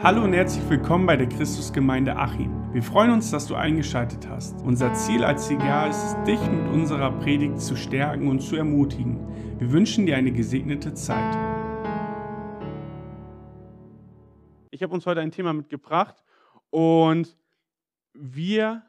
Hallo und herzlich willkommen bei der Christusgemeinde Achim. Wir freuen uns, dass du eingeschaltet hast. Unser Ziel als CGA ist es, dich mit unserer Predigt zu stärken und zu ermutigen. Wir wünschen dir eine gesegnete Zeit. Ich habe uns heute ein Thema mitgebracht und wir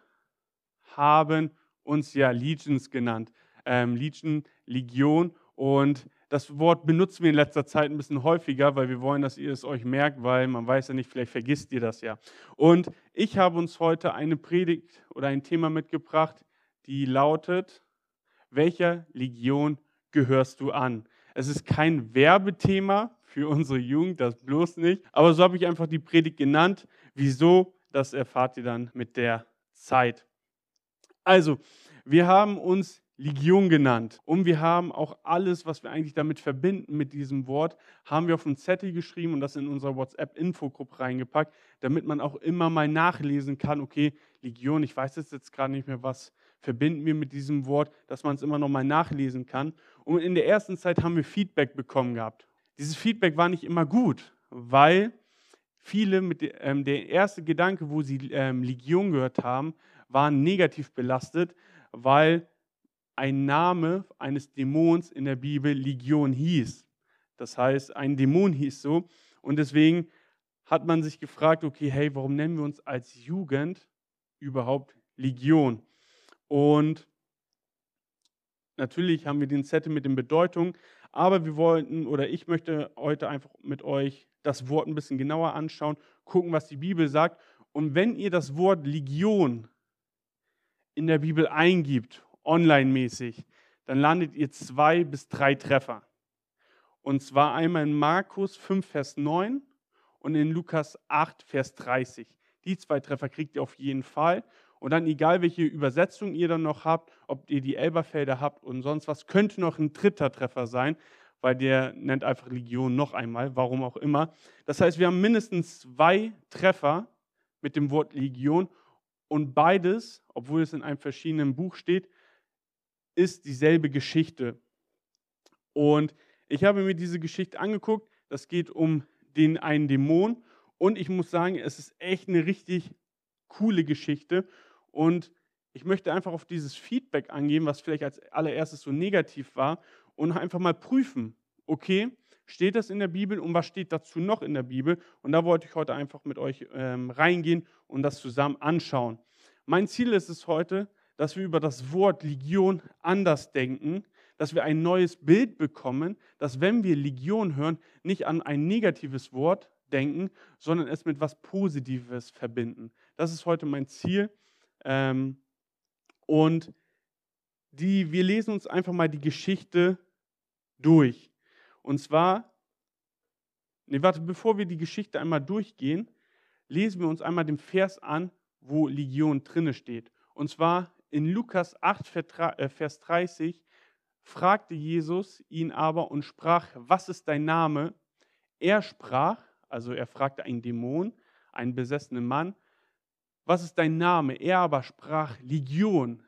haben uns ja Legions genannt. Ähm, Legion, Legion und das Wort benutzen wir in letzter Zeit ein bisschen häufiger, weil wir wollen, dass ihr es euch merkt, weil man weiß ja nicht, vielleicht vergisst ihr das ja. Und ich habe uns heute eine Predigt oder ein Thema mitgebracht, die lautet, welcher Legion gehörst du an? Es ist kein Werbethema für unsere Jugend, das bloß nicht. Aber so habe ich einfach die Predigt genannt. Wieso? Das erfahrt ihr dann mit der Zeit. Also, wir haben uns Legion genannt. Und wir haben auch alles, was wir eigentlich damit verbinden mit diesem Wort, haben wir auf einen Zettel geschrieben und das in unserer WhatsApp-Infogruppe reingepackt, damit man auch immer mal nachlesen kann, okay, Legion, ich weiß jetzt gerade nicht mehr, was verbinden wir mit diesem Wort, dass man es immer noch mal nachlesen kann. Und in der ersten Zeit haben wir Feedback bekommen gehabt. Dieses Feedback war nicht immer gut, weil viele mit ähm, der erste Gedanke, wo sie ähm, Legion gehört haben, waren negativ belastet, weil ein Name eines Dämons in der Bibel Legion hieß. Das heißt, ein Dämon hieß so. Und deswegen hat man sich gefragt, okay, hey, warum nennen wir uns als Jugend überhaupt Legion? Und natürlich haben wir den Zettel mit den Bedeutungen, aber wir wollten oder ich möchte heute einfach mit euch das Wort ein bisschen genauer anschauen, gucken, was die Bibel sagt. Und wenn ihr das Wort Legion in der Bibel eingibt online-mäßig, dann landet ihr zwei bis drei Treffer. Und zwar einmal in Markus 5, Vers 9 und in Lukas 8, Vers 30. Die zwei Treffer kriegt ihr auf jeden Fall. Und dann, egal welche Übersetzung ihr dann noch habt, ob ihr die Elberfelder habt und sonst was, könnte noch ein dritter Treffer sein, weil der nennt einfach Legion noch einmal, warum auch immer. Das heißt, wir haben mindestens zwei Treffer mit dem Wort Legion und beides, obwohl es in einem verschiedenen Buch steht, ist dieselbe Geschichte. Und ich habe mir diese Geschichte angeguckt. Das geht um den einen Dämon. Und ich muss sagen, es ist echt eine richtig coole Geschichte. Und ich möchte einfach auf dieses Feedback angehen, was vielleicht als allererstes so negativ war, und einfach mal prüfen, okay, steht das in der Bibel und was steht dazu noch in der Bibel? Und da wollte ich heute einfach mit euch ähm, reingehen und das zusammen anschauen. Mein Ziel ist es heute, dass wir über das Wort Legion anders denken, dass wir ein neues Bild bekommen, dass wenn wir Legion hören, nicht an ein negatives Wort denken, sondern es mit was Positives verbinden. Das ist heute mein Ziel. Ähm, und die, wir lesen uns einfach mal die Geschichte durch. Und zwar, nee, warte, bevor wir die Geschichte einmal durchgehen, lesen wir uns einmal den Vers an, wo Legion drinne steht. Und zwar in Lukas 8, äh, Vers 30 fragte Jesus ihn aber und sprach, was ist dein Name? Er sprach, also er fragte einen Dämon, einen besessenen Mann, was ist dein Name? Er aber sprach Legion,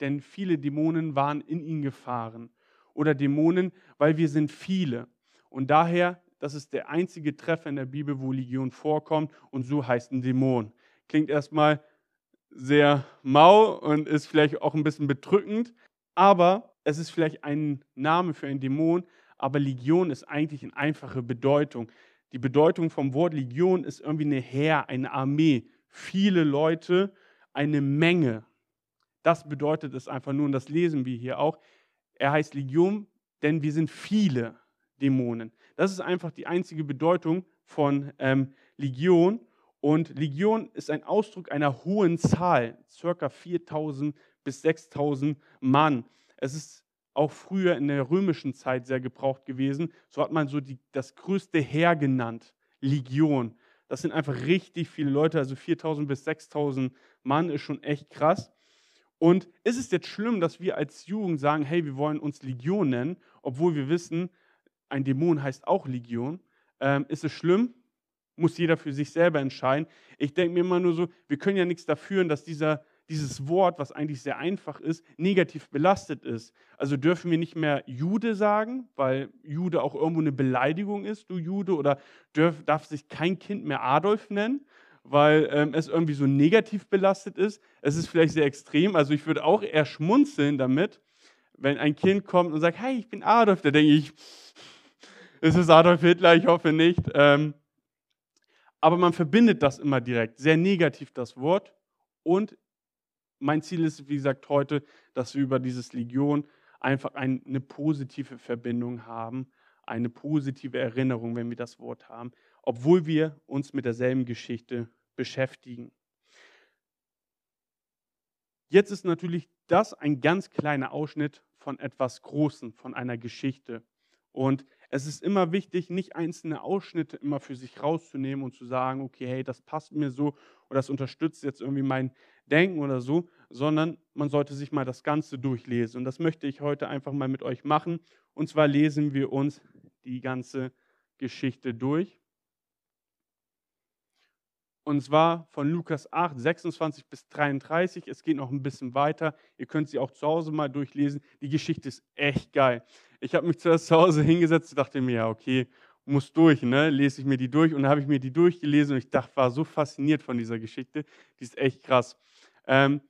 denn viele Dämonen waren in ihn gefahren. Oder Dämonen, weil wir sind viele. Und daher, das ist der einzige Treffer in der Bibel, wo Legion vorkommt und so heißt ein Dämon. Klingt erstmal sehr mau und ist vielleicht auch ein bisschen bedrückend, aber es ist vielleicht ein Name für einen Dämon, aber Legion ist eigentlich eine einfache Bedeutung. Die Bedeutung vom Wort Legion ist irgendwie eine Heer, eine Armee, viele Leute, eine Menge. Das bedeutet es einfach nur, und das lesen wir hier auch. Er heißt Legion, denn wir sind viele Dämonen. Das ist einfach die einzige Bedeutung von ähm, Legion. Und Legion ist ein Ausdruck einer hohen Zahl, circa 4000 bis 6000 Mann. Es ist auch früher in der römischen Zeit sehr gebraucht gewesen. So hat man so die, das größte Heer genannt, Legion. Das sind einfach richtig viele Leute, also 4000 bis 6000 Mann ist schon echt krass. Und ist es jetzt schlimm, dass wir als Jugend sagen, hey, wir wollen uns Legion nennen, obwohl wir wissen, ein Dämon heißt auch Legion? Ähm, ist es schlimm? Muss jeder für sich selber entscheiden. Ich denke mir immer nur so, wir können ja nichts dafür, dass dieser dieses Wort, was eigentlich sehr einfach ist, negativ belastet ist. Also dürfen wir nicht mehr Jude sagen, weil Jude auch irgendwo eine Beleidigung ist, du Jude, oder darf, darf sich kein Kind mehr Adolf nennen, weil ähm, es irgendwie so negativ belastet ist. Es ist vielleicht sehr extrem, also ich würde auch eher schmunzeln damit, wenn ein Kind kommt und sagt, hey, ich bin Adolf, da denke ich, es ist Adolf Hitler, ich hoffe nicht. Ähm, aber man verbindet das immer direkt, sehr negativ das Wort. Und mein Ziel ist, wie gesagt, heute, dass wir über dieses Legion einfach eine positive Verbindung haben, eine positive Erinnerung, wenn wir das Wort haben, obwohl wir uns mit derselben Geschichte beschäftigen. Jetzt ist natürlich das ein ganz kleiner Ausschnitt von etwas Großem, von einer Geschichte. Und es ist immer wichtig, nicht einzelne Ausschnitte immer für sich rauszunehmen und zu sagen, okay, hey, das passt mir so oder das unterstützt jetzt irgendwie mein Denken oder so, sondern man sollte sich mal das Ganze durchlesen. Und das möchte ich heute einfach mal mit euch machen. Und zwar lesen wir uns die ganze Geschichte durch. Und zwar von Lukas 8, 26 bis 33. Es geht noch ein bisschen weiter. Ihr könnt sie auch zu Hause mal durchlesen. Die Geschichte ist echt geil. Ich habe mich zuerst zu Hause hingesetzt und dachte mir, ja, okay, muss durch, ne? Lese ich mir die durch. Und dann habe ich mir die durchgelesen und ich dachte, war so fasziniert von dieser Geschichte. Die ist echt krass. Ähm,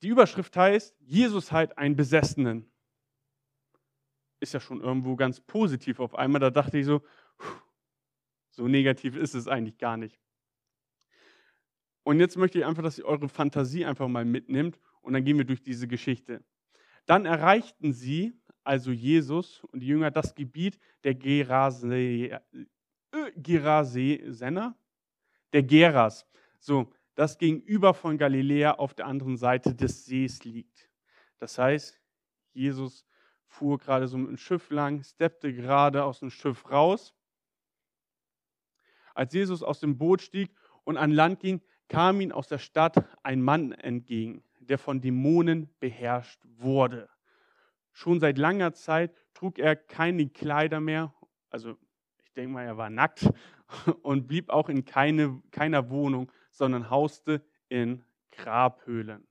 die Überschrift heißt, Jesus heilt einen Besessenen. Ist ja schon irgendwo ganz positiv auf einmal. Da dachte ich so, so negativ ist es eigentlich gar nicht. Und jetzt möchte ich einfach, dass ihr eure Fantasie einfach mal mitnimmt und dann gehen wir durch diese Geschichte. Dann erreichten sie, also Jesus und die Jünger, das Gebiet der äh, Gerasener, der Geras. So, das gegenüber von Galiläa auf der anderen Seite des Sees liegt. Das heißt, Jesus fuhr gerade so mit dem Schiff lang, steppte gerade aus dem Schiff raus. Als Jesus aus dem Boot stieg und an Land ging, kam ihm aus der Stadt ein Mann entgegen, der von Dämonen beherrscht wurde. Schon seit langer Zeit trug er keine Kleider mehr, also ich denke mal, er war nackt und blieb auch in keine, keiner Wohnung, sondern hauste in Grabhöhlen.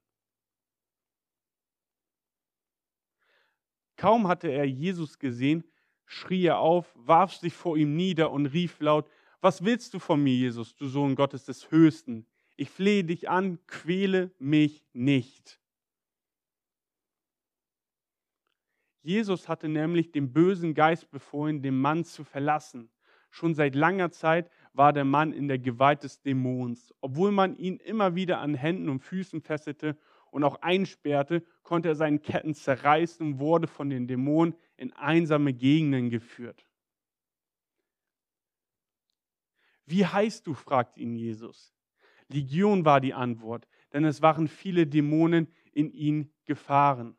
Kaum hatte er Jesus gesehen, schrie er auf, warf sich vor ihm nieder und rief laut, was willst du von mir, Jesus, du Sohn Gottes des Höchsten? Ich flehe dich an, quäle mich nicht. Jesus hatte nämlich dem bösen Geist befohlen, den Mann zu verlassen. Schon seit langer Zeit war der Mann in der Gewalt des Dämons. Obwohl man ihn immer wieder an Händen und Füßen fesselte und auch einsperrte, konnte er seinen Ketten zerreißen und wurde von den Dämonen in einsame Gegenden geführt. Wie heißt du? fragt ihn Jesus. Legion war die Antwort, denn es waren viele Dämonen in ihn gefahren.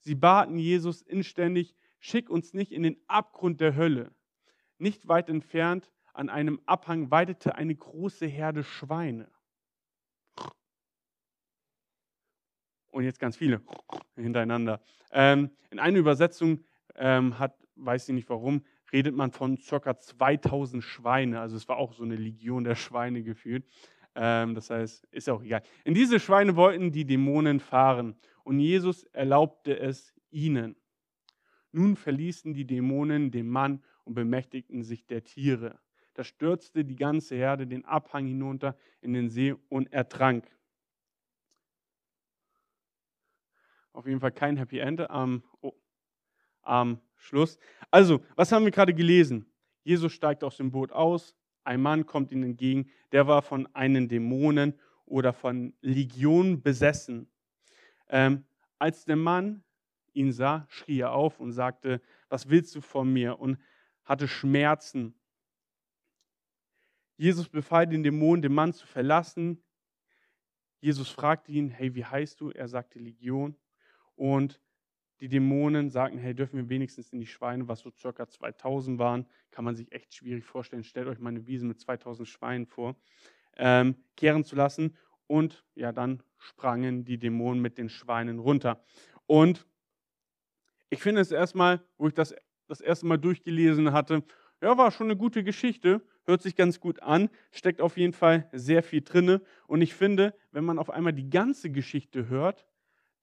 Sie baten Jesus inständig, schick uns nicht in den Abgrund der Hölle. Nicht weit entfernt an einem Abhang weidete eine große Herde Schweine. Und jetzt ganz viele hintereinander. Ähm, in einer Übersetzung ähm, hat, weiß ich nicht warum, redet man von ca. 2000 Schweine. Also es war auch so eine Legion der Schweine gefühlt. Ähm, das heißt, ist auch egal. In diese Schweine wollten die Dämonen fahren und Jesus erlaubte es ihnen. Nun verließen die Dämonen den Mann und bemächtigten sich der Tiere. Da stürzte die ganze Herde den Abhang hinunter in den See und ertrank. Auf jeden Fall kein Happy End am, oh, am Schluss. Also, was haben wir gerade gelesen? Jesus steigt aus dem Boot aus, ein Mann kommt ihnen entgegen, der war von einem Dämonen oder von Legionen besessen. Ähm, als der Mann ihn sah, schrie er auf und sagte, was willst du von mir? Und hatte Schmerzen. Jesus befahl den Dämonen, den Mann zu verlassen. Jesus fragte ihn, hey, wie heißt du? Er sagte Legion. Und die Dämonen sagten, hey, dürfen wir wenigstens in die Schweine, was so circa 2000 waren, kann man sich echt schwierig vorstellen. Stellt euch mal eine Wiese mit 2000 Schweinen vor, ähm, kehren zu lassen. Und ja, dann sprangen die Dämonen mit den Schweinen runter. Und ich finde es erstmal, wo ich das das erste Mal durchgelesen hatte, ja, war schon eine gute Geschichte. hört sich ganz gut an, steckt auf jeden Fall sehr viel drinne. Und ich finde, wenn man auf einmal die ganze Geschichte hört,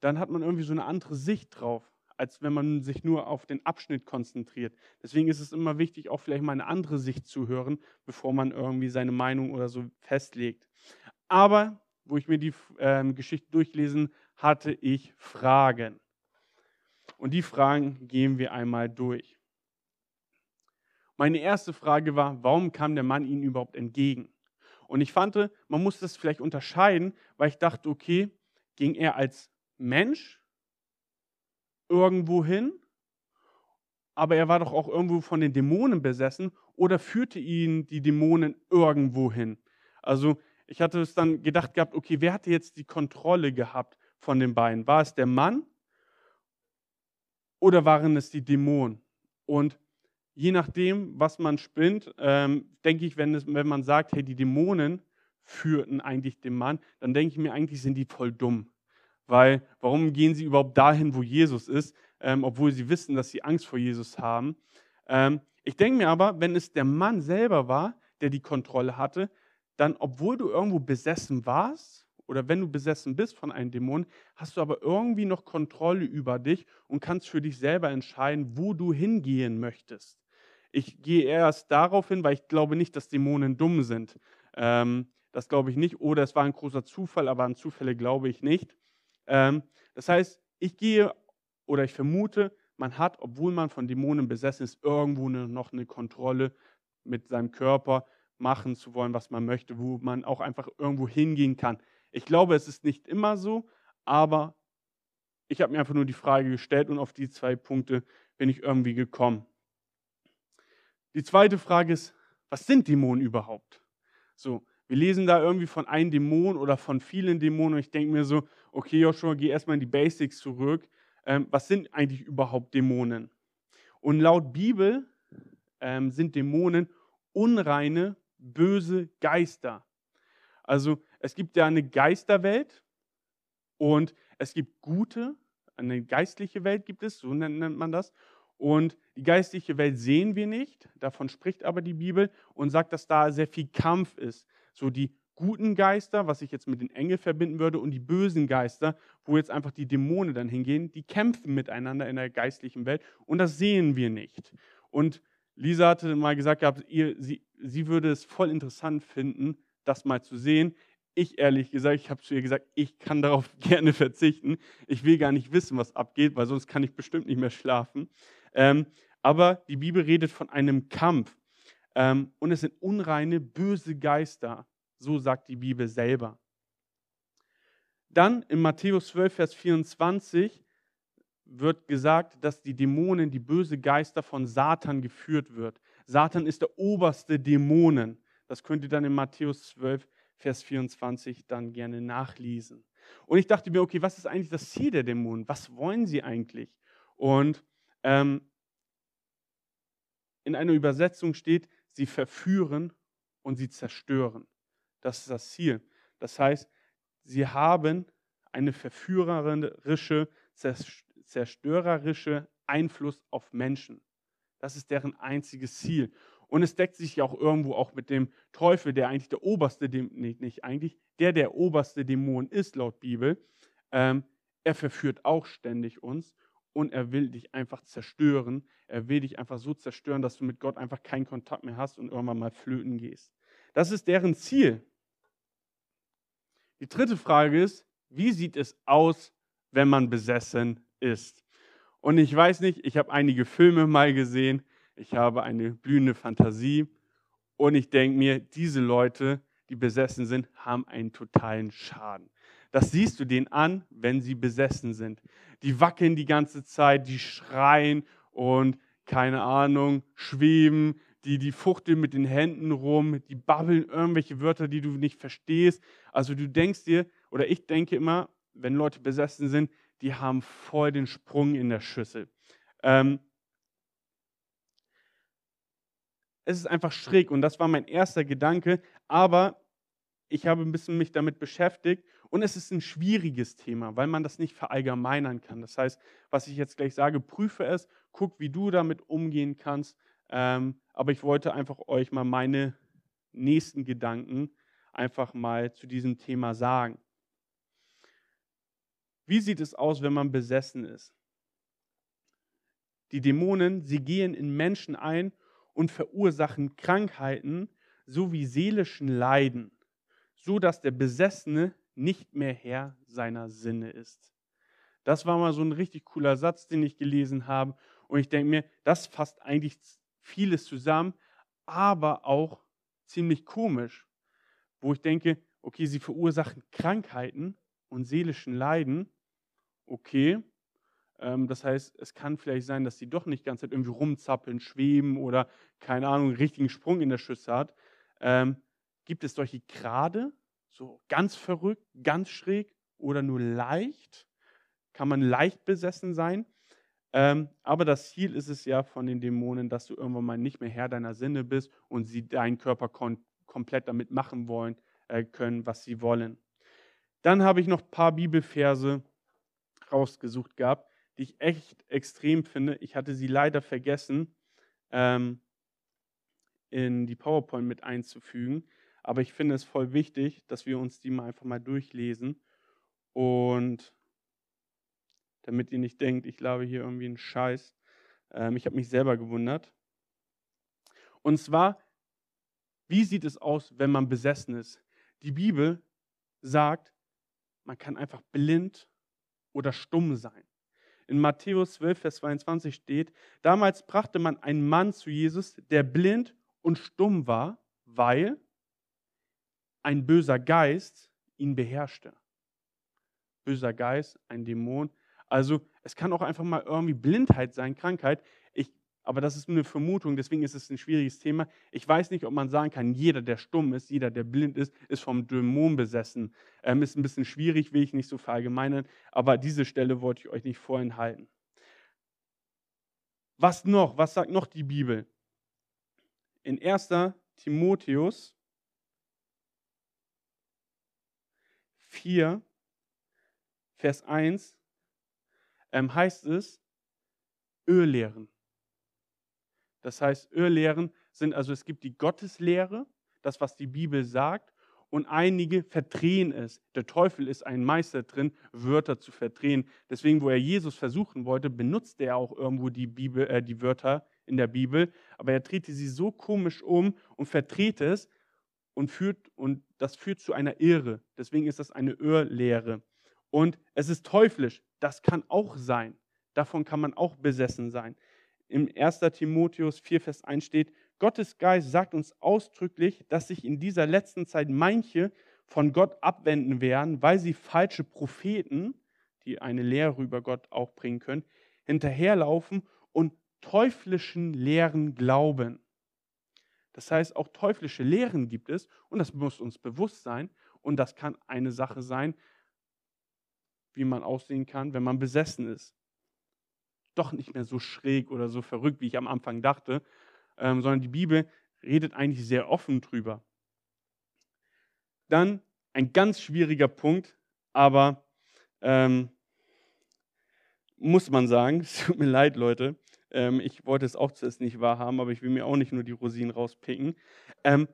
dann hat man irgendwie so eine andere Sicht drauf, als wenn man sich nur auf den Abschnitt konzentriert. Deswegen ist es immer wichtig, auch vielleicht mal eine andere Sicht zu hören, bevor man irgendwie seine Meinung oder so festlegt. Aber, wo ich mir die äh, Geschichte durchlesen, hatte ich Fragen. Und die Fragen gehen wir einmal durch. Meine erste Frage war, warum kam der Mann ihnen überhaupt entgegen? Und ich fand, man muss das vielleicht unterscheiden, weil ich dachte, okay, ging er als Mensch irgendwo hin, aber er war doch auch irgendwo von den Dämonen besessen oder führte ihn die Dämonen irgendwo hin? Also ich hatte es dann gedacht gehabt, okay, wer hatte jetzt die Kontrolle gehabt von den beiden? War es der Mann oder waren es die Dämonen? Und je nachdem, was man spinnt, ähm, denke ich, wenn, es, wenn man sagt, hey, die Dämonen führten eigentlich den Mann, dann denke ich mir, eigentlich sind die voll dumm. Weil, warum gehen sie überhaupt dahin, wo Jesus ist, ähm, obwohl sie wissen, dass sie Angst vor Jesus haben? Ähm, ich denke mir aber, wenn es der Mann selber war, der die Kontrolle hatte, dann, obwohl du irgendwo besessen warst, oder wenn du besessen bist von einem Dämon, hast du aber irgendwie noch Kontrolle über dich und kannst für dich selber entscheiden, wo du hingehen möchtest. Ich gehe erst darauf hin, weil ich glaube nicht, dass Dämonen dumm sind. Ähm, das glaube ich nicht. Oder es war ein großer Zufall, aber an Zufälle glaube ich nicht. Ähm, das heißt, ich gehe oder ich vermute, man hat, obwohl man von Dämonen besessen ist, irgendwo noch eine Kontrolle mit seinem Körper machen zu wollen, was man möchte, wo man auch einfach irgendwo hingehen kann. Ich glaube, es ist nicht immer so, aber ich habe mir einfach nur die Frage gestellt und auf die zwei Punkte bin ich irgendwie gekommen. Die zweite Frage ist, was sind Dämonen überhaupt? So, wir lesen da irgendwie von einem Dämon oder von vielen Dämonen und ich denke mir so, okay, Joshua, geh erstmal in die Basics zurück. Ähm, was sind eigentlich überhaupt Dämonen? Und laut Bibel ähm, sind Dämonen unreine, böse Geister. Also es gibt ja eine Geisterwelt und es gibt gute, eine geistliche Welt gibt es, so nennt man das. Und die geistliche Welt sehen wir nicht, davon spricht aber die Bibel und sagt, dass da sehr viel Kampf ist. So die guten Geister, was ich jetzt mit den Engeln verbinden würde, und die bösen Geister, wo jetzt einfach die Dämonen dann hingehen, die kämpfen miteinander in der geistlichen Welt und das sehen wir nicht. Und Lisa hatte mal gesagt gehabt, ihr, sie, sie würde es voll interessant finden, das mal zu sehen. Ich ehrlich gesagt, ich habe zu ihr gesagt, ich kann darauf gerne verzichten. Ich will gar nicht wissen, was abgeht, weil sonst kann ich bestimmt nicht mehr schlafen. Ähm, aber die Bibel redet von einem Kampf. Ähm, und es sind unreine, böse Geister. So sagt die Bibel selber. Dann in Matthäus 12, Vers 24 wird gesagt, dass die Dämonen, die böse Geister von Satan geführt wird. Satan ist der oberste Dämonen. Das könnt ihr dann in Matthäus 12, Vers 24 dann gerne nachlesen. Und ich dachte mir, okay, was ist eigentlich das Ziel der Dämonen? Was wollen sie eigentlich? Und ähm, in einer Übersetzung steht, sie verführen und sie zerstören. Das ist das Ziel. Das heißt, sie haben eine verführerische, zerstörerische Einfluss auf Menschen. Das ist deren einziges Ziel. Und es deckt sich ja auch irgendwo auch mit dem Teufel, der eigentlich der oberste, nee, nicht eigentlich, der der oberste Dämon ist laut Bibel. Ähm, er verführt auch ständig uns und er will dich einfach zerstören. Er will dich einfach so zerstören, dass du mit Gott einfach keinen Kontakt mehr hast und irgendwann mal flöten gehst. Das ist deren Ziel. Die dritte Frage ist, wie sieht es aus, wenn man besessen ist? Und ich weiß nicht, ich habe einige Filme mal gesehen, ich habe eine blühende Fantasie und ich denke mir, diese Leute, die besessen sind, haben einen totalen Schaden. Das siehst du denen an, wenn sie besessen sind. Die wackeln die ganze Zeit, die schreien und keine Ahnung, schweben, die, die fuchteln mit den Händen rum, die babbeln irgendwelche Wörter, die du nicht verstehst. Also du denkst dir, oder ich denke immer, wenn Leute besessen sind, die haben voll den Sprung in der Schüssel. Ähm, es ist einfach schräg und das war mein erster Gedanke, aber ich habe ein bisschen mich damit beschäftigt und es ist ein schwieriges Thema, weil man das nicht verallgemeinern kann. Das heißt, was ich jetzt gleich sage, prüfe es, guck, wie du damit umgehen kannst. Ähm, aber ich wollte einfach euch mal meine nächsten Gedanken einfach mal zu diesem Thema sagen. Wie sieht es aus, wenn man besessen ist? Die Dämonen, sie gehen in Menschen ein und verursachen Krankheiten sowie seelischen Leiden, so dass der Besessene nicht mehr Herr seiner Sinne ist. Das war mal so ein richtig cooler Satz, den ich gelesen habe. Und ich denke mir, das fasst eigentlich vieles zusammen, aber auch ziemlich komisch, wo ich denke, okay, sie verursachen Krankheiten und seelischen Leiden. Okay, ähm, das heißt, es kann vielleicht sein, dass sie doch nicht ganz irgendwie rumzappeln, schweben oder keine Ahnung, einen richtigen Sprung in der Schüsse hat. Gibt es solche gerade, so ganz verrückt, ganz schräg oder nur leicht? Kann man leicht besessen sein? Ähm, aber das Ziel ist es ja von den Dämonen, dass du irgendwann mal nicht mehr Herr deiner Sinne bist und sie deinen Körper kon komplett damit machen wollen äh, können, was sie wollen. Dann habe ich noch ein paar Bibelverse rausgesucht gehabt, die ich echt extrem finde. Ich hatte sie leider vergessen, ähm, in die PowerPoint mit einzufügen. Aber ich finde es voll wichtig, dass wir uns die mal einfach mal durchlesen. Und damit ihr nicht denkt, ich labe hier irgendwie einen Scheiß. Ähm, ich habe mich selber gewundert. Und zwar, wie sieht es aus, wenn man besessen ist? Die Bibel sagt, man kann einfach blind oder stumm sein. In Matthäus 12, Vers 22 steht, damals brachte man einen Mann zu Jesus, der blind und stumm war, weil ein böser Geist ihn beherrschte. Böser Geist, ein Dämon. Also es kann auch einfach mal irgendwie Blindheit sein, Krankheit. Ich, aber das ist nur eine Vermutung, deswegen ist es ein schwieriges Thema. Ich weiß nicht, ob man sagen kann, jeder, der stumm ist, jeder, der blind ist, ist vom Dämon besessen. Ähm, ist ein bisschen schwierig, will ich nicht so verallgemeinern, aber diese Stelle wollte ich euch nicht vorenthalten. Was noch? Was sagt noch die Bibel? In 1. Timotheus 4, Vers 1 ähm, heißt es Öllehren. Das heißt, Öllehren sind also, es gibt die Gotteslehre, das, was die Bibel sagt, und einige verdrehen es. Der Teufel ist ein Meister drin, Wörter zu verdrehen. Deswegen, wo er Jesus versuchen wollte, benutzt er auch irgendwo die, Bibel, äh, die Wörter in der Bibel, aber er drehte sie so komisch um und verdreht es und führt und das führt zu einer Irre. Deswegen ist das eine Irrlehre. Und es ist teuflisch. Das kann auch sein. Davon kann man auch besessen sein. Im 1. Timotheus 4, Vers 1 steht, Gottes Geist sagt uns ausdrücklich, dass sich in dieser letzten Zeit manche von Gott abwenden werden, weil sie falsche Propheten, die eine Lehre über Gott auch bringen können, hinterherlaufen und teuflischen Lehren glauben. Das heißt, auch teuflische Lehren gibt es und das muss uns bewusst sein und das kann eine Sache sein, wie man aussehen kann, wenn man besessen ist. Doch nicht mehr so schräg oder so verrückt, wie ich am Anfang dachte, ähm, sondern die Bibel redet eigentlich sehr offen drüber. Dann ein ganz schwieriger Punkt, aber ähm, muss man sagen, es tut mir leid, Leute, ähm, ich wollte es auch zuerst nicht wahrhaben, aber ich will mir auch nicht nur die Rosinen rauspicken. Ähm,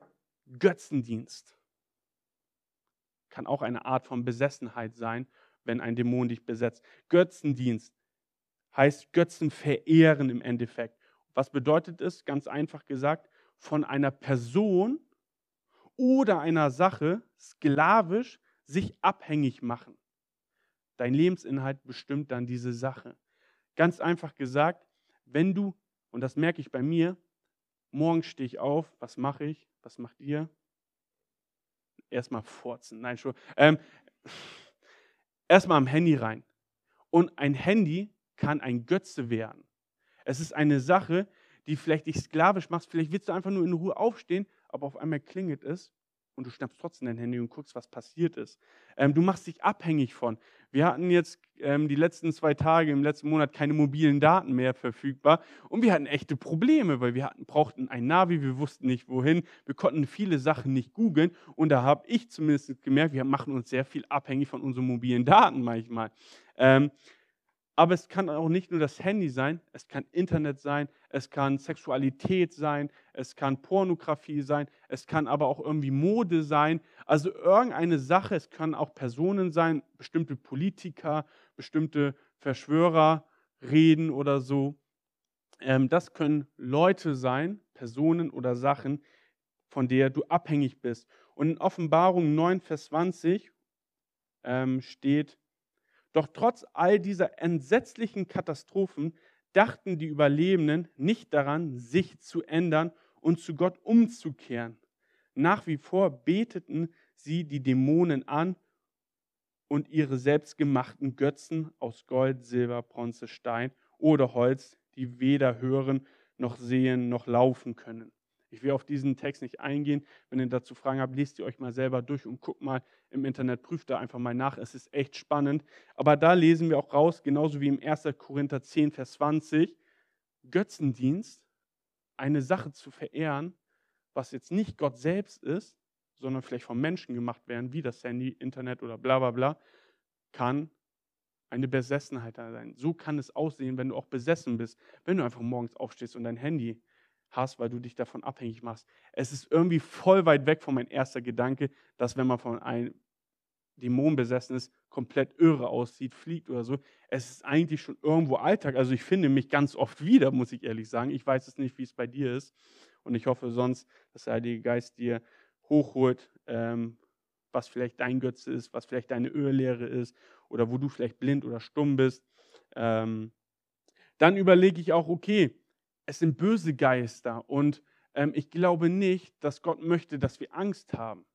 Götzendienst kann auch eine Art von Besessenheit sein wenn ein Dämon dich besetzt. Götzendienst heißt Götzen verehren im Endeffekt. Was bedeutet es? Ganz einfach gesagt, von einer Person oder einer Sache sklavisch sich abhängig machen. Dein Lebensinhalt bestimmt dann diese Sache. Ganz einfach gesagt, wenn du, und das merke ich bei mir, morgen stehe ich auf, was mache ich? Was macht ihr? Erstmal furzen. Nein, schon. Ähm, erstmal am Handy rein. Und ein Handy kann ein Götze werden. Es ist eine Sache, die vielleicht dich sklavisch macht. Vielleicht willst du einfach nur in Ruhe aufstehen, aber auf einmal klingelt es und du schnappst trotzdem dein Handy und guckst, was passiert ist. Ähm, du machst dich abhängig von. Wir hatten jetzt ähm, die letzten zwei Tage im letzten Monat keine mobilen Daten mehr verfügbar und wir hatten echte Probleme, weil wir hatten, brauchten ein Navi, wir wussten nicht wohin, wir konnten viele Sachen nicht googeln und da habe ich zumindest gemerkt, wir machen uns sehr viel abhängig von unseren mobilen Daten manchmal. Ähm, Aber es kann auch nicht nur das Handy sein, es kann Internet sein, es kann Sexualität sein, es kann Pornografie sein, es kann aber auch irgendwie Mode sein. Also irgendeine Sache, es kann auch Personen sein, bestimmte Politiker, bestimmte Verschwörer reden oder so. Ähm, das können Leute sein, Personen oder Sachen, von der du abhängig bist. Und in Offenbarung 9, Vers 20 ähm, steht, doch trotz all dieser entsetzlichen Katastrophen dachten die Überlebenden nicht daran, sich zu ändern und zu Gott umzukehren. Nach wie vor beteten sie die Dämonen an und ihre selbstgemachten Götzen aus Gold, Silber, Bronze, Stein oder Holz, die weder hören noch sehen noch laufen können. Ich will auf diesen Text nicht eingehen. Wenn ihr dazu Fragen habt, lest ihr euch mal selber durch und guckt mal im Internet, prüft da einfach mal nach. Es ist echt spannend. Aber da lesen wir auch raus, genauso wie im 1. Korinther 10, Vers 20, Götzendienst, eine Sache zu verehren, was jetzt nicht Gott selbst ist, sondern vielleicht vom Menschen gemacht werden, wie das Handy, Internet oder bla bla bla, kann eine Besessenheit sein. So kann es aussehen, wenn du auch besessen bist, wenn du einfach morgens aufstehst und dein Handy hast, weil du dich davon abhängig machst. Es ist irgendwie voll weit weg von meinem erster Gedanke, dass wenn man von einem Dämon besessen ist, komplett irre aussieht, fliegt oder so. Es ist eigentlich schon irgendwo Alltag. Also ich finde mich ganz oft wieder, muss ich ehrlich sagen. Ich weiß es nicht, wie es bei dir ist. Und ich hoffe sonst, dass der Heilige Geist dir hochholt, ähm, was vielleicht dein Götze ist, was vielleicht deine Ölehre ist oder wo du vielleicht blind oder stumm bist. Ähm, dann überlege ich auch, okay, es sind böse Geister und ähm, ich glaube nicht, dass Gott möchte, dass wir Angst haben.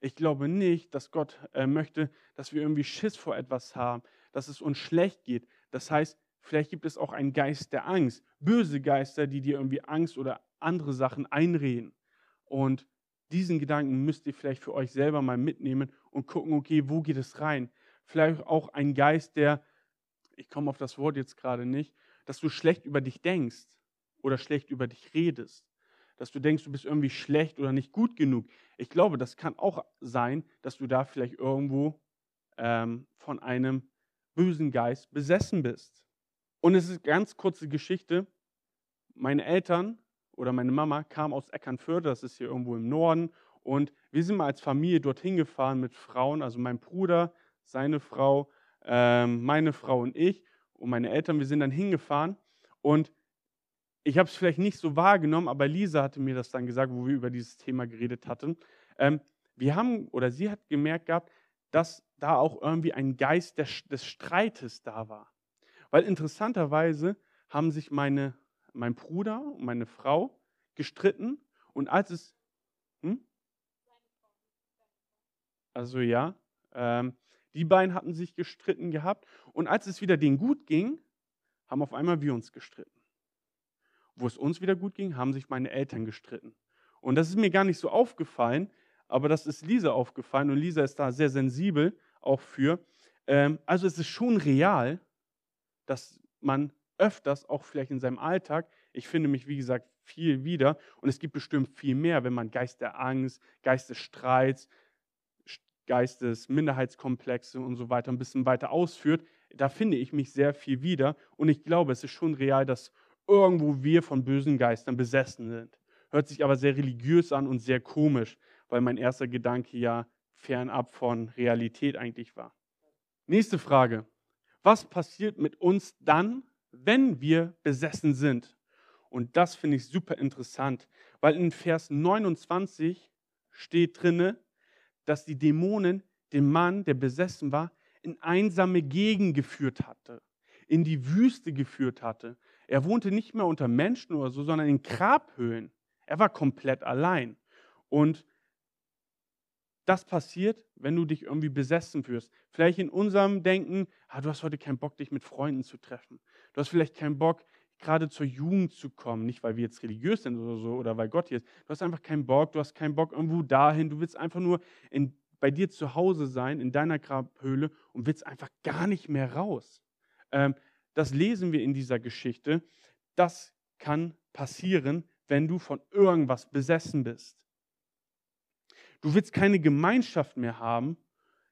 Ich glaube nicht, dass Gott äh, möchte, dass wir irgendwie Schiss vor etwas haben, dass es uns schlecht geht. Das heißt, vielleicht gibt es auch einen Geist der Angst, böse Geister, die dir irgendwie Angst oder andere Sachen einreden. Und diesen Gedanken müsst ihr vielleicht für euch selber mal mitnehmen und gucken, okay, wo geht es rein? Vielleicht auch ein Geist, der, ich komme auf das Wort jetzt gerade nicht, dass du schlecht über dich denkst oder schlecht über dich redest. Dass du denkst, du bist irgendwie schlecht oder nicht gut genug. Ich glaube, das kann auch sein, dass du da vielleicht irgendwo ähm, von einem bösen Geist besessen bist. Und es ist eine ganz kurze Geschichte. Meine Eltern oder meine Mama kamen aus Eckernförde, das ist hier irgendwo im Norden. Und wir sind mal als Familie dorthin gefahren mit Frauen, also mein Bruder, seine Frau, ähm, meine Frau und ich und meine Eltern. Wir sind dann hingefahren und ich habe es vielleicht nicht so wahrgenommen, aber Lisa hatte mir das dann gesagt, wo wir über dieses Thema geredet hatten. Ähm, wir haben, oder sie hat gemerkt gehabt, dass da auch irgendwie ein Geist des, des Streites da war. Weil interessanterweise haben sich meine, mein Bruder und meine Frau gestritten und als es. Hm? Also ja, ähm, die beiden hatten sich gestritten gehabt und als es wieder denen gut ging, haben auf einmal wir uns gestritten wo es uns wieder gut ging, haben sich meine Eltern gestritten. Und das ist mir gar nicht so aufgefallen, aber das ist Lisa aufgefallen und Lisa ist da sehr sensibel auch für. Ähm, also es ist schon real, dass man öfters, auch vielleicht in seinem Alltag, ich finde mich, wie gesagt, viel wieder und es gibt bestimmt viel mehr, wenn man Geist der Angst, Geist des Streits, Geist des Minderheitskomplexe und so weiter ein bisschen weiter ausführt, da finde ich mich sehr viel wieder und ich glaube, es ist schon real, dass irgendwo wir von bösen Geistern besessen sind. Hört sich aber sehr religiös an und sehr komisch, weil mein erster Gedanke ja fernab von Realität eigentlich war. Nächste Frage. Was passiert mit uns dann, wenn wir besessen sind? Und das finde ich super interessant, weil in Vers 29 steht drinne, dass die Dämonen den Mann, der besessen war, in einsame Gegend geführt hatte, in die Wüste geführt hatte, er wohnte nicht mehr unter Menschen oder so, sondern in Grabhöhlen. Er war komplett allein. Und das passiert, wenn du dich irgendwie besessen fühlst. Vielleicht in unserem Denken, ah, du hast heute keinen Bock, dich mit Freunden zu treffen. Du hast vielleicht keinen Bock, gerade zur Jugend zu kommen. Nicht, weil wir jetzt religiös sind oder so oder weil Gott hier ist. Du hast einfach keinen Bock, du hast keinen Bock irgendwo dahin. Du willst einfach nur in, bei dir zu Hause sein, in deiner Grabhöhle und willst einfach gar nicht mehr raus. Ähm, das lesen wir in dieser Geschichte, das kann passieren, wenn du von irgendwas besessen bist. Du willst keine Gemeinschaft mehr haben,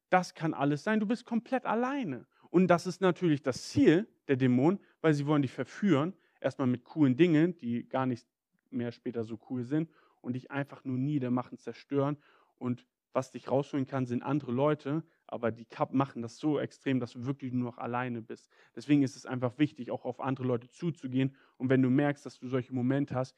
das kann alles sein. Du bist komplett alleine. Und das ist natürlich das Ziel, der Dämon, weil sie wollen dich verführen, erstmal mit coolen Dingen, die gar nicht mehr später so cool sind und dich einfach nur niedermachen, zerstören. Und was dich rausholen kann, sind andere Leute, aber die Cup machen das so extrem, dass du wirklich nur noch alleine bist. Deswegen ist es einfach wichtig, auch auf andere Leute zuzugehen. Und wenn du merkst, dass du solche Momente hast,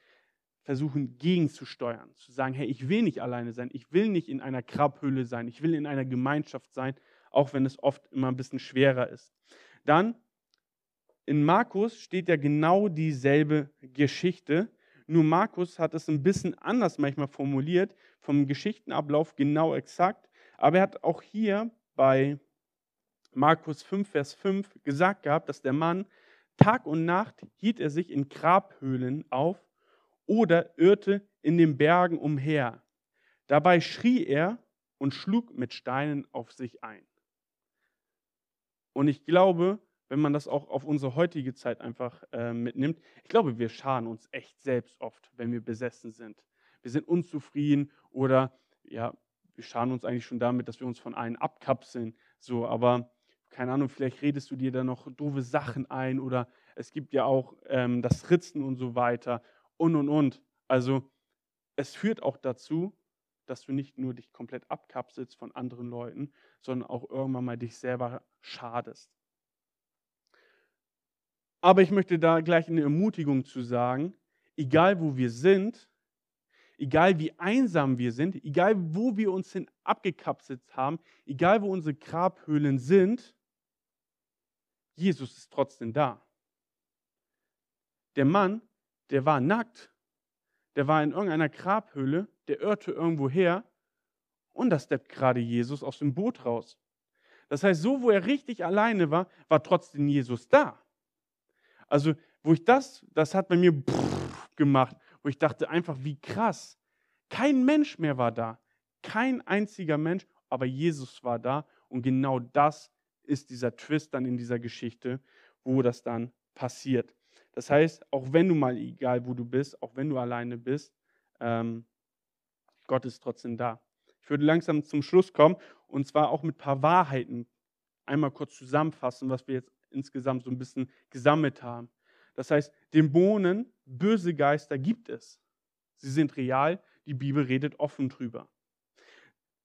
versuchen gegenzusteuern, zu sagen, hey, ich will nicht alleine sein, ich will nicht in einer Krabhöhle sein, ich will in einer Gemeinschaft sein, auch wenn es oft immer ein bisschen schwerer ist. Dann in Markus steht ja genau dieselbe Geschichte, nur Markus hat es ein bisschen anders manchmal formuliert, vom Geschichtenablauf genau exakt, aber er hat auch hier bei Markus 5, Vers 5 gesagt gehabt, dass der Mann Tag und Nacht hielt er sich in Grabhöhlen auf oder irrte in den Bergen umher. Dabei schrie er und schlug mit Steinen auf sich ein. Und ich glaube, wenn man das auch auf unsere heutige Zeit einfach äh, mitnimmt, ich glaube, wir schaden uns echt selbst oft, wenn wir besessen sind. Wir sind unzufrieden oder ja, wir schaden uns eigentlich schon damit, dass wir uns von allen abkapseln. So, aber keine Ahnung, vielleicht redest du dir da noch doofe Sachen ein oder es gibt ja auch ähm, das Ritzen und so weiter und und und. Also es führt auch dazu, dass du nicht nur dich komplett abkapselst von anderen Leuten, sondern auch irgendwann mal dich selber schadest. Aber ich möchte da gleich eine Ermutigung zu sagen, egal wo wir sind, egal wie einsam wir sind, egal wo wir uns hin abgekapselt haben, egal wo unsere Grabhöhlen sind, Jesus ist trotzdem da. Der Mann, der war nackt, der war in irgendeiner Grabhöhle, der irrte irgendwo her und da steppt gerade Jesus aus dem Boot raus. Das heißt, so wo er richtig alleine war, war trotzdem Jesus da. Also, wo ich das, das hat bei mir gemacht, wo ich dachte einfach, wie krass. Kein Mensch mehr war da. Kein einziger Mensch, aber Jesus war da. Und genau das ist dieser Twist dann in dieser Geschichte, wo das dann passiert. Das heißt, auch wenn du mal, egal wo du bist, auch wenn du alleine bist, ähm, Gott ist trotzdem da. Ich würde langsam zum Schluss kommen und zwar auch mit ein paar Wahrheiten einmal kurz zusammenfassen, was wir jetzt insgesamt so ein bisschen gesammelt haben. Das heißt, Dämonen, böse Geister gibt es. Sie sind real, die Bibel redet offen drüber.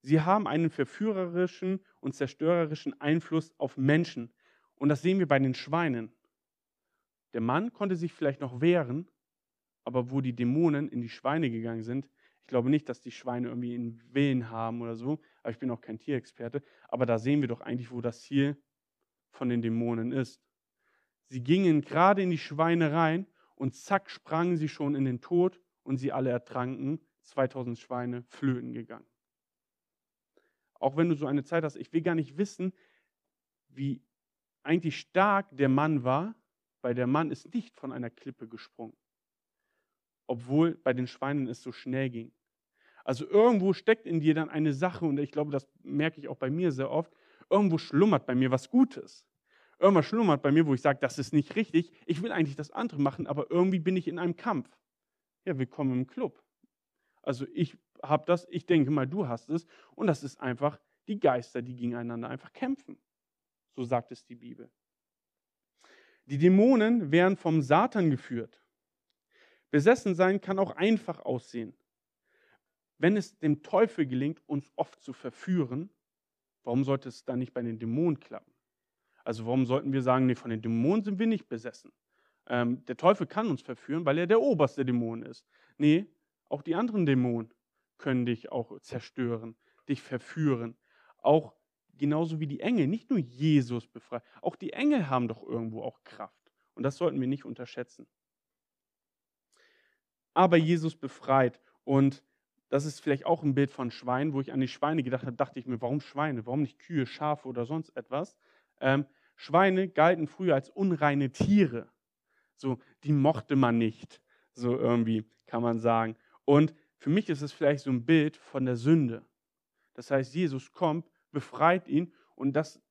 Sie haben einen verführerischen und zerstörerischen Einfluss auf Menschen. Und das sehen wir bei den Schweinen. Der Mann konnte sich vielleicht noch wehren, aber wo die Dämonen in die Schweine gegangen sind, ich glaube nicht, dass die Schweine irgendwie einen Willen haben oder so, aber ich bin auch kein Tierexperte, aber da sehen wir doch eigentlich, wo das Ziel von den Dämonen ist. Sie gingen gerade in die Schweine rein und zack sprangen sie schon in den Tod und sie alle ertranken. 2000 Schweine flöten gegangen. Auch wenn du so eine Zeit hast, ich will gar nicht wissen, wie eigentlich stark der Mann war, weil der Mann ist nicht von einer Klippe gesprungen, obwohl bei den Schweinen es so schnell ging. Also irgendwo steckt in dir dann eine Sache, und ich glaube, das merke ich auch bei mir sehr oft, irgendwo schlummert bei mir was Gutes. Irgendwas schlummert bei mir, wo ich sage, das ist nicht richtig. Ich will eigentlich das andere machen, aber irgendwie bin ich in einem Kampf. Ja, willkommen im Club. Also ich habe das, ich denke mal, du hast es. Und das ist einfach die Geister, die gegeneinander einfach kämpfen. So sagt es die Bibel. Die Dämonen werden vom Satan geführt. Besessen sein kann auch einfach aussehen. Wenn es dem Teufel gelingt, uns oft zu verführen, warum sollte es dann nicht bei den Dämonen klappen? Also warum sollten wir sagen, nee, von den Dämonen sind wir nicht besessen? Ähm, der Teufel kann uns verführen, weil er der oberste Dämon ist. Nee, auch die anderen Dämonen können dich auch zerstören, dich verführen. Auch genauso wie die Engel, nicht nur Jesus befreit. Auch die Engel haben doch irgendwo auch Kraft. Und das sollten wir nicht unterschätzen. Aber Jesus befreit. Und das ist vielleicht auch ein Bild von Schweinen, wo ich an die Schweine gedacht habe, dachte ich mir, warum Schweine? Warum nicht Kühe, Schafe oder sonst etwas? Ähm, Schweine galten früher als unreine Tiere. So, die mochte man nicht. So irgendwie kann man sagen. Und für mich ist es vielleicht so ein Bild von der Sünde. Das heißt, Jesus kommt, befreit ihn und das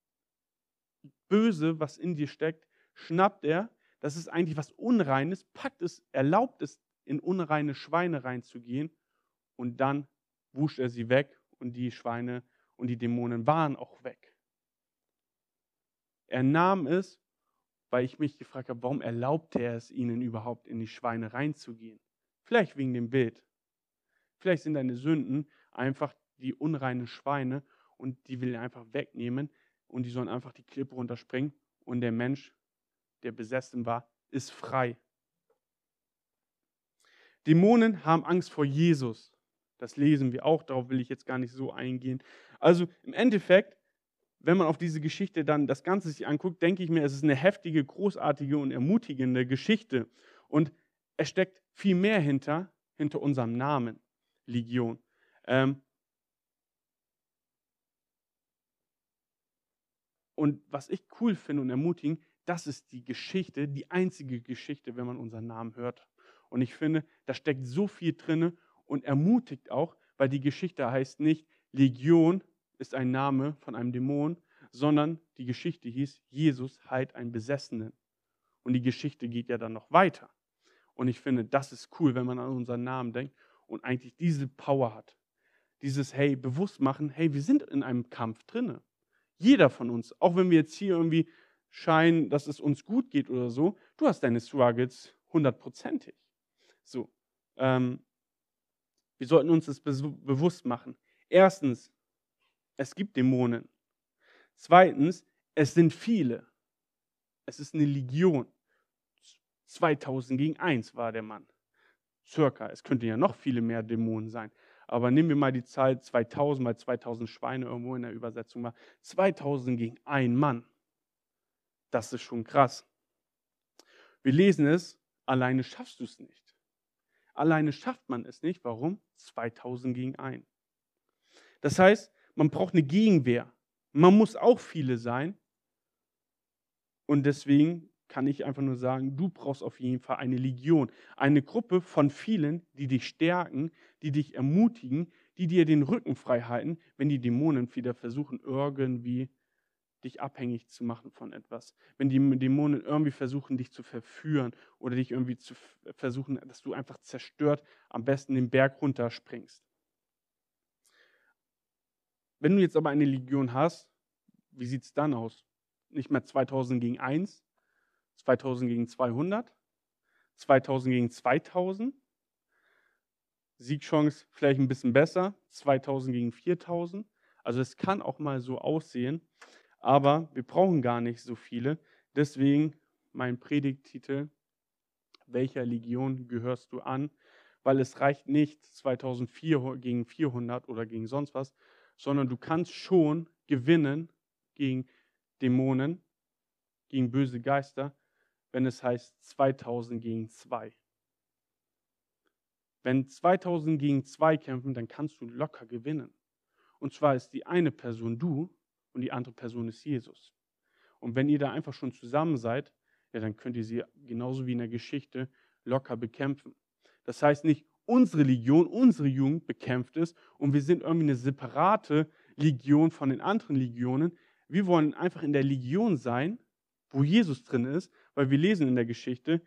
Böse, was in dir steckt, schnappt er. Das ist eigentlich was Unreines, packt es, erlaubt es, in unreine Schweine reinzugehen und dann wusch er sie weg und die Schweine und die Dämonen waren auch weg. Er nahm es weil ich mich gefragt habe, warum erlaubte er es ihnen überhaupt in die Schweine reinzugehen? Vielleicht wegen dem Bild. Vielleicht sind deine Sünden einfach die unreinen Schweine und die will er einfach wegnehmen und die sollen einfach die Klippe runterspringen und der Mensch, der besessen war, ist frei. Dämonen haben Angst vor Jesus. Das lesen wir auch, darauf will ich jetzt gar nicht so eingehen. Also im Endeffekt, wenn man auf diese Geschichte dann das Ganze sich anguckt, denke ich mir, es ist eine heftige, großartige und ermutigende Geschichte. Und es steckt viel mehr hinter, hinter unserem Namen, Legion. Ähm, und was ich cool finde und ermutigend, das ist die Geschichte, die einzige Geschichte, wenn man unseren Namen hört. Und ich finde, da steckt so viel drin und ermutigt auch, weil die Geschichte heißt nicht, Legion ist ein Name von einem Dämon, sondern die Geschichte hieß, Jesus heilt einen Besessenen. Und die Geschichte geht ja dann noch weiter. Und ich finde, das ist cool, wenn man an unseren Namen denkt und eigentlich diese Power hat. Dieses, hey, bewusst machen, hey, wir sind in einem Kampf drinne. Jeder von uns, auch wenn wir jetzt hier irgendwie scheinen, dass es uns gut geht oder so, du hast deine Struggles hundertprozentig. So, ähm, wir sollten uns das bewusst machen. Erstens, es gibt Dämonen. Zweitens, es sind viele. Es ist eine Legion. 2000 gegen 1 war der Mann. Circa. Es könnten ja noch viele mehr Dämonen sein. Aber nehmen wir mal die Zahl 2000 mal 2000 Schweine irgendwo in der Übersetzung mal. 2000 gegen ein Mann. Das ist schon krass. Wir lesen es, alleine schaffst du es nicht. Alleine schafft man es nicht. Warum? 2000 gegen ein. Das heißt, man braucht eine Gegenwehr. Man muss auch viele sein. Und deswegen kann ich einfach nur sagen, du brauchst auf jeden Fall eine Legion. Eine Gruppe von vielen, die dich stärken, die dich ermutigen, die dir den Rücken frei halten, wenn die Dämonen wieder versuchen, irgendwie dich abhängig zu machen von etwas. Wenn die Dämonen irgendwie versuchen, dich zu verführen oder dich irgendwie zu versuchen, dass du einfach zerstört am besten den Berg runterspringst. Wenn du jetzt aber eine Legion hast, wie sieht es dann aus? Nicht mehr 2000 gegen 1, 2000 gegen 200, 2000 gegen 2000. Siegchance vielleicht ein bisschen besser, 2000 gegen 4000. Also es kann auch mal so aussehen, aber wir brauchen gar nicht so viele. Deswegen mein Predigttitel, welcher Legion gehörst du an? Weil es reicht nicht 2004 gegen 400 oder gegen sonst was, sondern du kannst schon gewinnen gegen Dämonen, gegen böse Geister, wenn es heißt 2000 gegen 2. Wenn 2000 gegen 2 kämpfen, dann kannst du locker gewinnen. Und zwar ist die eine Person du und die andere Person ist Jesus. Und wenn ihr da einfach schon zusammen seid, ja, dann könnt ihr sie genauso wie in der Geschichte locker bekämpfen. Das heißt nicht, unsere Legion, unsere Jugend bekämpft es und wir sind irgendwie eine separate Legion von den anderen Legionen. Wir wollen einfach in der Legion sein, wo Jesus drin ist, weil wir lesen in der Geschichte,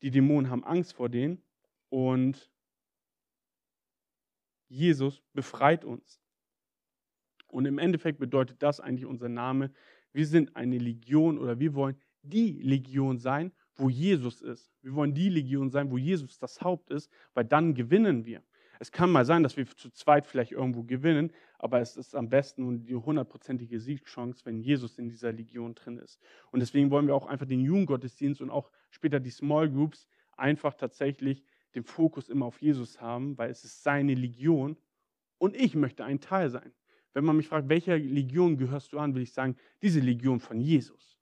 die Dämonen haben Angst vor denen und Jesus befreit uns. Und im Endeffekt bedeutet das eigentlich unser Name. Wir sind eine Legion oder wir wollen die Legion sein, wo Jesus ist. Wir wollen die Legion sein, wo Jesus das Haupt ist, weil dann gewinnen wir. Es kann mal sein, dass wir zu zweit vielleicht irgendwo gewinnen, aber es ist am besten und die hundertprozentige Siegchance, wenn Jesus in dieser Legion drin ist. Und deswegen wollen wir auch einfach den Jugendgottesdienst und auch später die Small Groups einfach tatsächlich den Fokus immer auf Jesus haben, weil es ist seine Legion und ich möchte ein Teil sein. Wenn man mich fragt, welcher Legion gehörst du an, will ich sagen, diese Legion von Jesus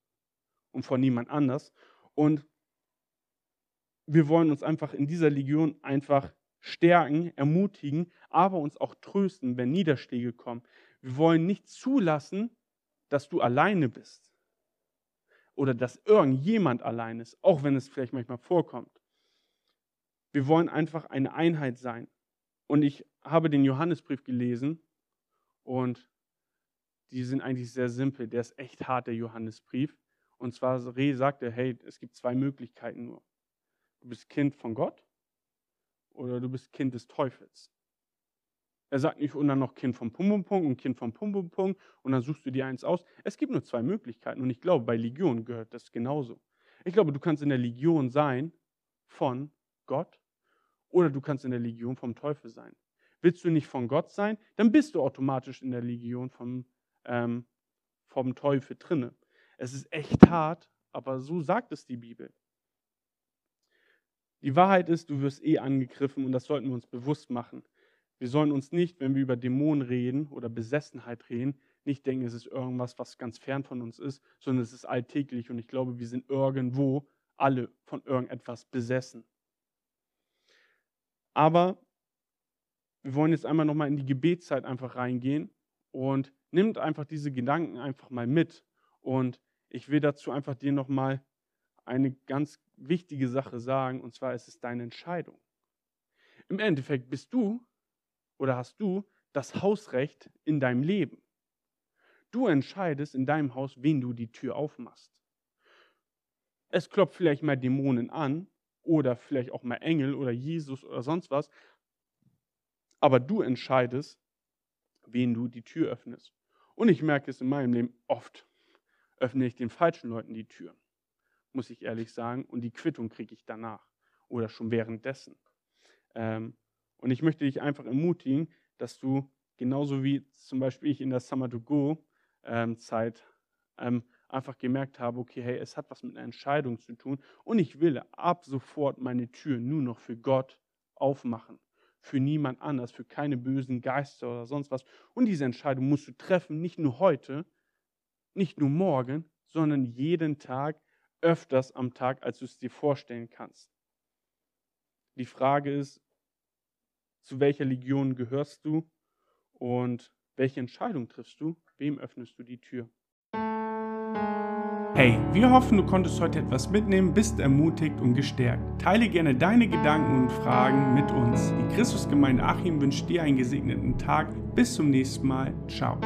und von niemand anders. Und wir wollen uns einfach in dieser Legion einfach stärken, ermutigen, aber uns auch trösten, wenn Niederschläge kommen. Wir wollen nicht zulassen, dass du alleine bist oder dass irgendjemand allein ist, auch wenn es vielleicht manchmal vorkommt. Wir wollen einfach eine Einheit sein. Und ich habe den Johannesbrief gelesen und die sind eigentlich sehr simpel. Der ist echt hart, der Johannesbrief. Und zwar, Reh sagte, hey, es gibt zwei Möglichkeiten nur. Du bist Kind von Gott oder du bist Kind des Teufels. Er sagt nicht, und dann noch Kind vom Pumpumpung und Kind vom Pumpumpung und dann suchst du dir eins aus. Es gibt nur zwei Möglichkeiten und ich glaube, bei Legion gehört das genauso. Ich glaube, du kannst in der Legion sein von Gott oder du kannst in der Legion vom Teufel sein. Willst du nicht von Gott sein, dann bist du automatisch in der Legion vom, ähm, vom Teufel drinne. Es ist echt hart, aber so sagt es die Bibel. Die Wahrheit ist, du wirst eh angegriffen und das sollten wir uns bewusst machen. Wir sollen uns nicht, wenn wir über Dämonen reden oder Besessenheit reden, nicht denken, es ist irgendwas, was ganz fern von uns ist, sondern es ist alltäglich und ich glaube, wir sind irgendwo alle von irgendetwas besessen. Aber wir wollen jetzt einmal nochmal in die Gebetszeit einfach reingehen und nimmt einfach diese Gedanken einfach mal mit. Und ich will dazu einfach dir nochmal eine ganz wichtige Sache sagen, und zwar ist es deine Entscheidung. Im Endeffekt bist du oder hast du das Hausrecht in deinem Leben. Du entscheidest in deinem Haus, wen du die Tür aufmachst. Es klopft vielleicht mal Dämonen an oder vielleicht auch mal Engel oder Jesus oder sonst was, aber du entscheidest, wen du die Tür öffnest. Und ich merke es in meinem Leben oft, öffne ich den falschen Leuten die Tür, muss ich ehrlich sagen, und die Quittung kriege ich danach oder schon währenddessen. Ähm, und ich möchte dich einfach ermutigen, dass du genauso wie zum Beispiel ich in der Summer to Go ähm, Zeit ähm, einfach gemerkt habe, okay, hey, es hat was mit einer Entscheidung zu tun und ich will ab sofort meine Tür nur noch für Gott aufmachen, für niemand anders, für keine bösen Geister oder sonst was. Und diese Entscheidung musst du treffen, nicht nur heute, nicht nur morgen, sondern jeden Tag, öfters am Tag, als du es dir vorstellen kannst. Die Frage ist, zu welcher Legion gehörst du und welche Entscheidung triffst du? Wem öffnest du die Tür? Hey, wir hoffen, du konntest heute etwas mitnehmen, bist ermutigt und gestärkt. Teile gerne deine Gedanken und Fragen mit uns. Die Christusgemeinde Achim wünscht dir einen gesegneten Tag. Bis zum nächsten Mal. Ciao.